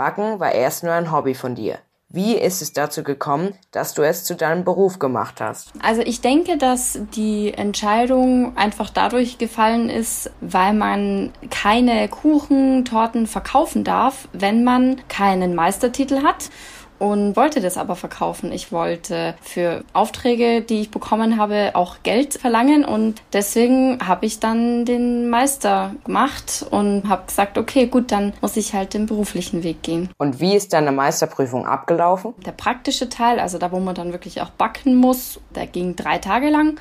Backen war erst nur ein Hobby von dir. Wie ist es dazu gekommen, dass du es zu deinem Beruf gemacht hast? Also ich denke, dass die Entscheidung einfach dadurch gefallen ist, weil man keine Kuchen, Torten verkaufen darf, wenn man keinen Meistertitel hat und wollte das aber verkaufen. Ich wollte für Aufträge, die ich bekommen habe, auch Geld verlangen und deswegen habe ich dann den Meister gemacht und habe gesagt, okay, gut, dann muss ich halt den beruflichen Weg gehen. Und wie ist deine Meisterprüfung abgelaufen? Der praktische Teil, also da, wo man dann wirklich auch backen muss, der ging drei Tage lang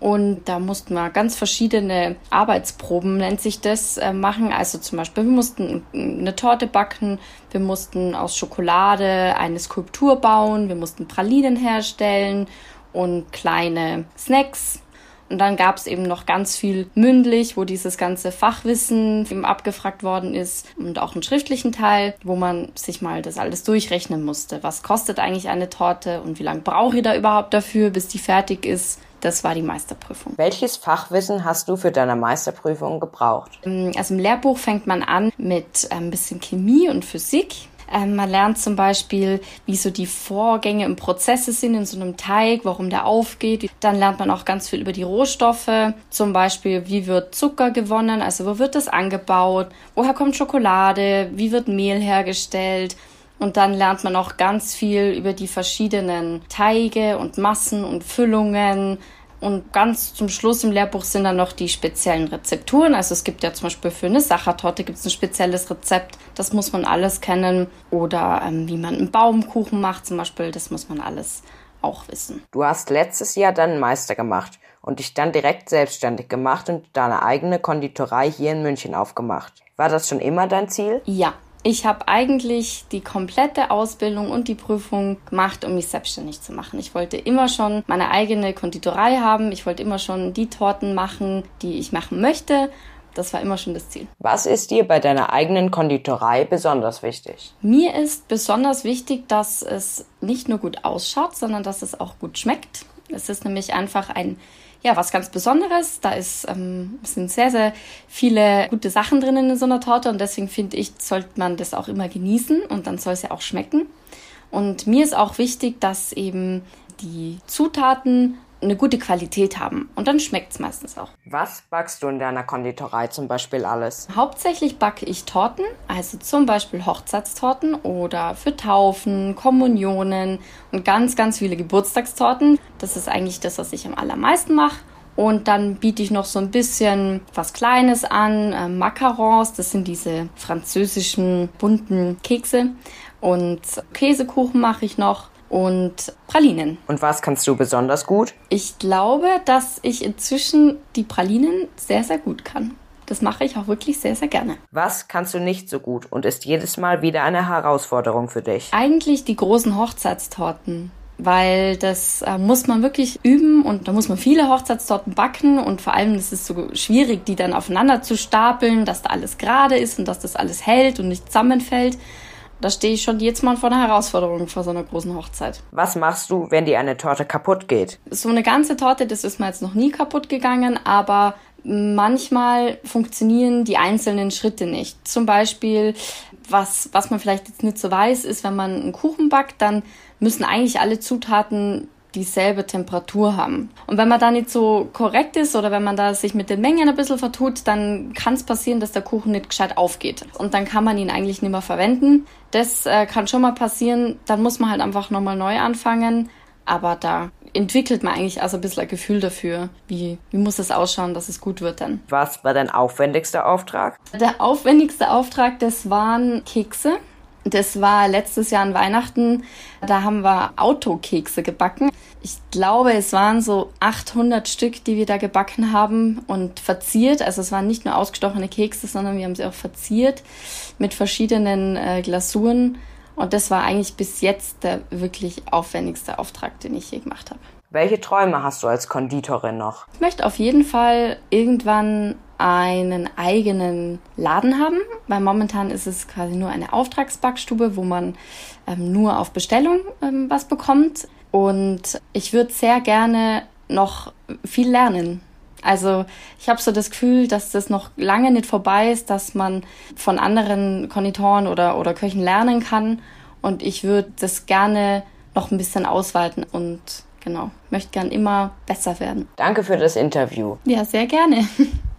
und da mussten wir ganz verschiedene Arbeitsproben, nennt sich das, äh, machen. Also zum Beispiel, wir mussten eine Torte backen, wir mussten aus Schokolade eine Skulptur bauen, wir mussten Pralinen herstellen und kleine Snacks. Und dann gab es eben noch ganz viel mündlich, wo dieses ganze Fachwissen eben abgefragt worden ist und auch einen schriftlichen Teil, wo man sich mal das alles durchrechnen musste. Was kostet eigentlich eine Torte und wie lange brauche ich da überhaupt dafür, bis die fertig ist? Das war die Meisterprüfung. Welches Fachwissen hast du für deine Meisterprüfung gebraucht? Ähm, also im Lehrbuch fängt man an mit äh, ein bisschen Chemie und Physik. Ähm, man lernt zum Beispiel, wie so die Vorgänge im Prozesse sind in so einem Teig, warum der aufgeht. Dann lernt man auch ganz viel über die Rohstoffe. Zum Beispiel, wie wird Zucker gewonnen, also wo wird das angebaut, woher kommt Schokolade, wie wird Mehl hergestellt. Und dann lernt man auch ganz viel über die verschiedenen Teige und Massen und Füllungen. Und ganz zum Schluss im Lehrbuch sind dann noch die speziellen Rezepturen. Also es gibt ja zum Beispiel für eine Sachertorte gibt es ein spezielles Rezept. Das muss man alles kennen. Oder ähm, wie man einen Baumkuchen macht zum Beispiel. Das muss man alles auch wissen. Du hast letztes Jahr deinen Meister gemacht und dich dann direkt selbstständig gemacht und deine eigene Konditorei hier in München aufgemacht. War das schon immer dein Ziel? Ja, ich habe eigentlich die komplette Ausbildung und die Prüfung gemacht, um mich selbstständig zu machen. Ich wollte immer schon meine eigene Konditorei haben. Ich wollte immer schon die Torten machen, die ich machen möchte. Das war immer schon das Ziel. Was ist dir bei deiner eigenen Konditorei besonders wichtig? Mir ist besonders wichtig, dass es nicht nur gut ausschaut, sondern dass es auch gut schmeckt. Es ist nämlich einfach ein ja, was ganz Besonderes. Da ist, ähm, sind sehr, sehr viele gute Sachen drinnen in so einer Torte und deswegen finde ich, sollte man das auch immer genießen und dann soll es ja auch schmecken. Und mir ist auch wichtig, dass eben die Zutaten eine gute Qualität haben. Und dann schmeckt es meistens auch. Was backst du in deiner Konditorei zum Beispiel alles? Hauptsächlich backe ich Torten, also zum Beispiel Hochzeitstorten oder für Taufen, Kommunionen und ganz, ganz viele Geburtstagstorten. Das ist eigentlich das, was ich am allermeisten mache. Und dann biete ich noch so ein bisschen was Kleines an, äh, Macarons, das sind diese französischen bunten Kekse. Und Käsekuchen mache ich noch und Pralinen. Und was kannst du besonders gut? Ich glaube, dass ich inzwischen die Pralinen sehr, sehr gut kann. Das mache ich auch wirklich sehr, sehr gerne. Was kannst du nicht so gut und ist jedes Mal wieder eine Herausforderung für dich? Eigentlich die großen Hochzeitstorten weil das äh, muss man wirklich üben und da muss man viele Hochzeitstorten backen und vor allem ist es so schwierig, die dann aufeinander zu stapeln, dass da alles gerade ist und dass das alles hält und nicht zusammenfällt da stehe ich schon jetzt mal vor einer Herausforderung vor so einer großen Hochzeit. Was machst du, wenn dir eine Torte kaputt geht? So eine ganze Torte, das ist mir jetzt noch nie kaputt gegangen, aber manchmal funktionieren die einzelnen Schritte nicht. Zum Beispiel, was, was man vielleicht jetzt nicht so weiß, ist, wenn man einen Kuchen backt, dann müssen eigentlich alle Zutaten dieselbe Temperatur haben. Und wenn man da nicht so korrekt ist oder wenn man da sich mit den Mengen ein bisschen vertut, dann kann es passieren, dass der Kuchen nicht gescheit aufgeht. Und dann kann man ihn eigentlich nicht mehr verwenden. Das äh, kann schon mal passieren. Dann muss man halt einfach nochmal neu anfangen. Aber da entwickelt man eigentlich also ein bisschen ein Gefühl dafür, wie, wie muss es ausschauen, dass es gut wird dann. Was war dein aufwendigster Auftrag? Der aufwendigste Auftrag, das waren Kekse. Das war letztes Jahr an Weihnachten. Da haben wir Autokekse gebacken. Ich glaube, es waren so 800 Stück, die wir da gebacken haben und verziert. Also es waren nicht nur ausgestochene Kekse, sondern wir haben sie auch verziert mit verschiedenen äh, Glasuren. Und das war eigentlich bis jetzt der wirklich aufwendigste Auftrag, den ich je gemacht habe. Welche Träume hast du als Konditorin noch? Ich möchte auf jeden Fall irgendwann einen eigenen Laden haben, weil momentan ist es quasi nur eine Auftragsbackstube, wo man ähm, nur auf Bestellung ähm, was bekommt. Und ich würde sehr gerne noch viel lernen. Also ich habe so das Gefühl, dass das noch lange nicht vorbei ist, dass man von anderen Konditoren oder, oder Köchen lernen kann. Und ich würde das gerne noch ein bisschen ausweiten und genau, möchte gern immer besser werden. Danke für das Interview. Ja, sehr gerne.